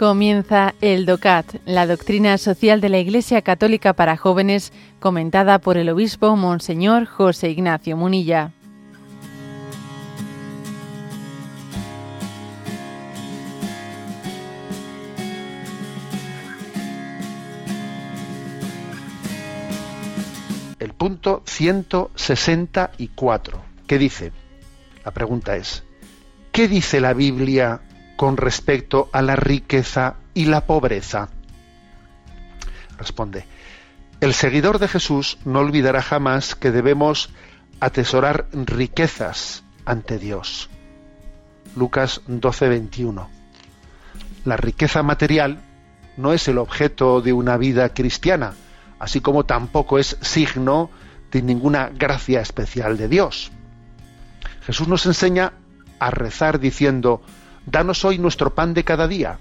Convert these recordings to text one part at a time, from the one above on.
Comienza el DOCAT, la doctrina social de la Iglesia Católica para jóvenes, comentada por el obispo Monseñor José Ignacio Munilla. El punto 164. ¿Qué dice? La pregunta es, ¿qué dice la Biblia con respecto a la riqueza y la pobreza? Responde, el seguidor de Jesús no olvidará jamás que debemos atesorar riquezas ante Dios. Lucas 12:21. La riqueza material no es el objeto de una vida cristiana, así como tampoco es signo de ninguna gracia especial de Dios. Jesús nos enseña a rezar diciendo, Danos hoy nuestro pan de cada día.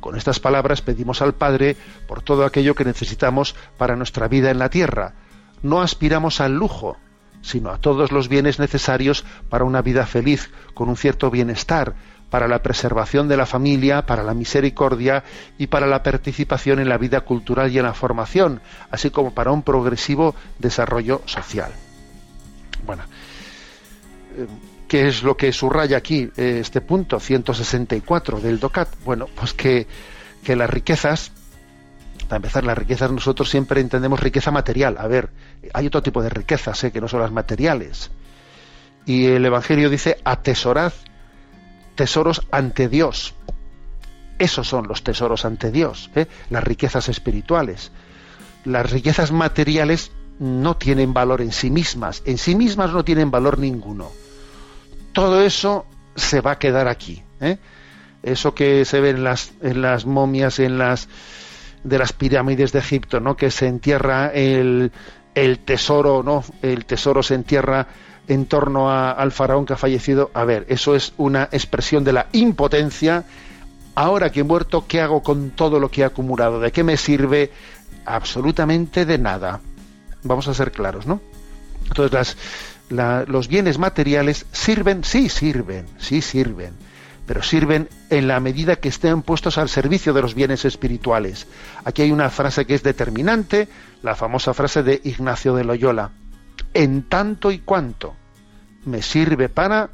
Con estas palabras pedimos al Padre por todo aquello que necesitamos para nuestra vida en la tierra. No aspiramos al lujo, sino a todos los bienes necesarios para una vida feliz, con un cierto bienestar, para la preservación de la familia, para la misericordia y para la participación en la vida cultural y en la formación, así como para un progresivo desarrollo social. Bueno, eh, ¿Qué es lo que subraya aquí eh, este punto 164 del DOCAT? Bueno, pues que, las riquezas, para empezar, las riquezas nosotros siempre entendemos riqueza material. A ver, hay otro tipo de riquezas eh, que no son las materiales. Y el Evangelio dice, atesorad tesoros ante Dios. Esos son los tesoros ante Dios, eh, las riquezas espirituales. Las riquezas materiales no tienen valor en sí mismas, en sí mismas no tienen valor ninguno todo eso se va a quedar aquí. ¿eh? Eso que se ve en las, en las momias, en las de las pirámides de Egipto, ¿no? Que se entierra el, el tesoro, ¿no? El tesoro se entierra en torno al faraón que ha fallecido. A ver, eso es una expresión de la impotencia. Ahora que he muerto, ¿qué hago con todo lo que he acumulado? ¿De qué me sirve? Absolutamente de nada. Vamos a ser claros, ¿no? Entonces las, los bienes materiales sirven, sí sirven, sí sirven, pero sirven en la medida que estén puestos al servicio de los bienes espirituales. Aquí hay una frase que es determinante, la famosa frase de Ignacio de Loyola. En tanto y cuanto me sirve para,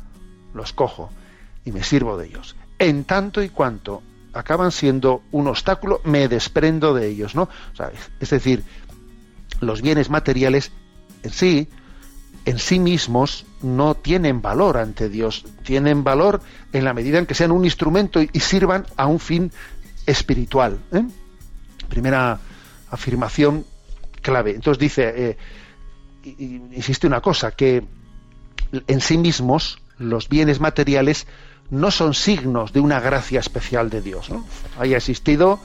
los cojo y me sirvo de ellos. En tanto y cuanto acaban siendo un obstáculo, me desprendo de ellos, ¿no? es decir, los bienes materiales en sí en sí mismos no tienen valor ante Dios, tienen valor en la medida en que sean un instrumento y sirvan a un fin espiritual. ¿eh? Primera afirmación clave. Entonces dice, eh, insiste una cosa, que en sí mismos los bienes materiales no son signos de una gracia especial de Dios. ¿no? Existido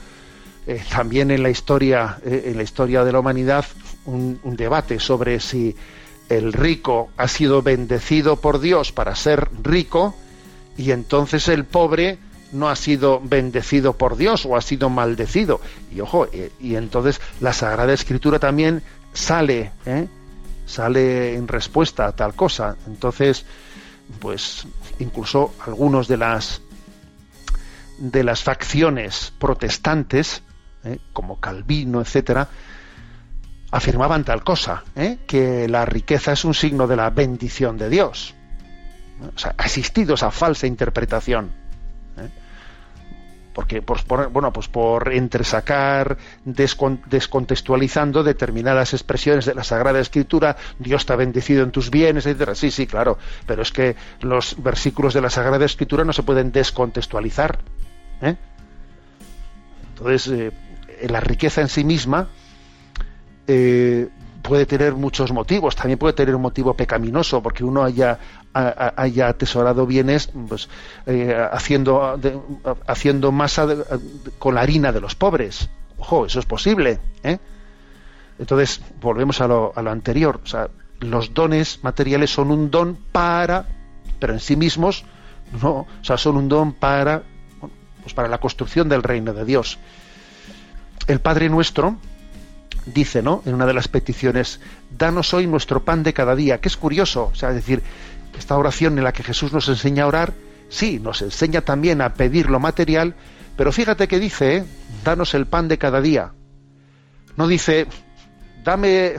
eh, también en la historia, en la historia de la humanidad, un debate sobre si el rico ha sido bendecido por Dios para ser rico y entonces el pobre no ha sido bendecido por Dios o ha sido maldecido. Y ojo, eh, y, entonces la Sagrada Escritura también sale, ¿eh? sale en respuesta a tal cosa. Entonces, pues incluso algunos de las de las facciones protestantes, ¿eh? como Calvino, etcétera, afirmaban tal cosa, ¿eh? que la riqueza es un signo de la bendición de Dios. O sea, ha existido esa falsa interpretación. ¿eh? Porque, pues, por, bueno, pues por entresacar, descontextualizando determinadas expresiones de la Sagrada Escritura, Dios te ha bendecido en tus bienes, etc. Sí, sí, claro. Pero es que los versículos de la Sagrada Escritura no se pueden descontextualizar. ¿eh? Entonces, la riqueza en sí misma, eh, puede tener muchos motivos. También puede tener un motivo pecaminoso, porque uno haya, haya atesorado bienes pues, eh, haciendo, haciendo masa con la harina de los pobres. Ojo, eso es posible. ¿eh? Entonces, volvemos a lo, a lo anterior. O sea, los dones materiales son un don para, pero en sí mismos no, o sea, son un don para, pues para la construcción del reino de Dios. El Padre Nuestro, dice, ¿no? En una de las peticiones, danos hoy nuestro pan de cada día, que es curioso, o sea, es decir, esta oración en la que Jesús nos enseña a orar, sí, nos enseña también a pedir lo material, Pero fíjate que dice, ¿eh? danos el pan de cada día. No dice, dame,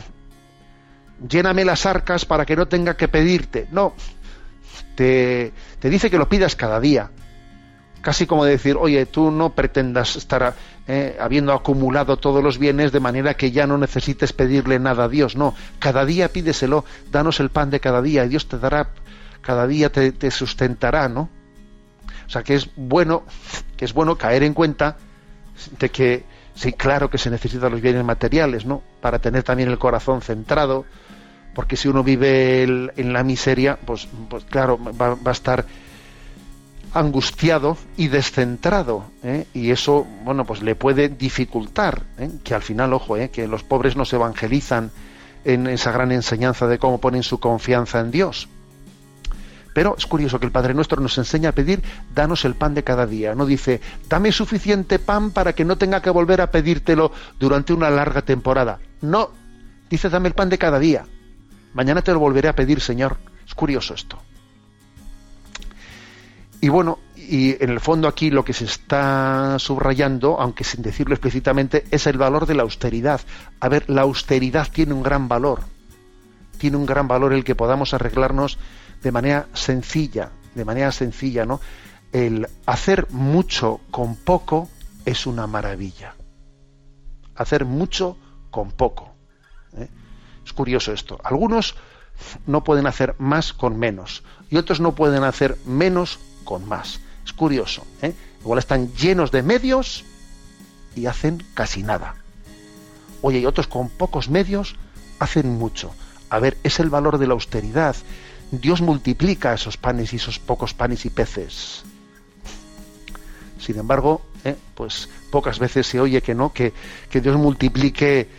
lléname las arcas para que no tenga que pedirte. No, te, te dice que lo pidas cada día. Casi como decir, oye, tú no pretendas estar eh, habiendo acumulado todos los bienes de manera que ya no necesites pedirle nada a Dios. No, cada día pídeselo, danos el pan de cada día y Dios te dará, cada día te, te sustentará, ¿no? O sea que es bueno, que es bueno caer en cuenta de que sí, claro que se necesitan los bienes materiales, ¿no? Para tener también el corazón centrado, porque si uno vive en la miseria, pues, pues claro, va, a estar angustiado y descentrado ¿eh? y eso bueno pues le puede dificultar ¿eh? que al final ojo ¿eh? que los pobres no se evangelizan en esa gran enseñanza de cómo ponen su confianza en Dios pero es curioso que el Padre Nuestro nos enseña a pedir danos el pan de cada día no dice dame suficiente pan para que no tenga que volver a pedírtelo durante una larga temporada no dice dame el pan de cada día Mañana te lo volveré a pedir, Señor. Es curioso esto. Y bueno, y en el fondo aquí lo que se está subrayando, aunque sin decirlo explícitamente, es el valor de la austeridad. A ver, la austeridad tiene un gran valor. Tiene un gran valor el que podamos arreglarnos de manera sencilla, de manera sencilla, ¿no? El hacer mucho con poco es una maravilla. Hacer mucho con poco. ¿eh? Es curioso esto. Algunos no pueden hacer más con menos y otros no pueden hacer menos con más. Es curioso. ¿eh? Igual están llenos de medios y hacen casi nada. Oye, y otros con pocos medios hacen mucho. A ver, es el valor de la austeridad. Dios multiplica esos panes y esos pocos panes y peces. Sin embargo, ¿eh? pues pocas veces se oye que no, que, que Dios multiplique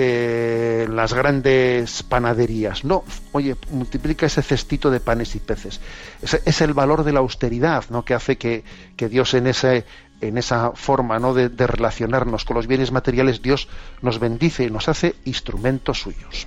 eh, las grandes panaderías. No, oye, multiplica ese cestito de panes y peces. Es, el valor de la austeridad ¿no? que hace que, Dios en, ese, en esa forma ¿no? de, de relacionarnos con los bienes materiales, Dios nos bendice y nos hace instrumentos suyos.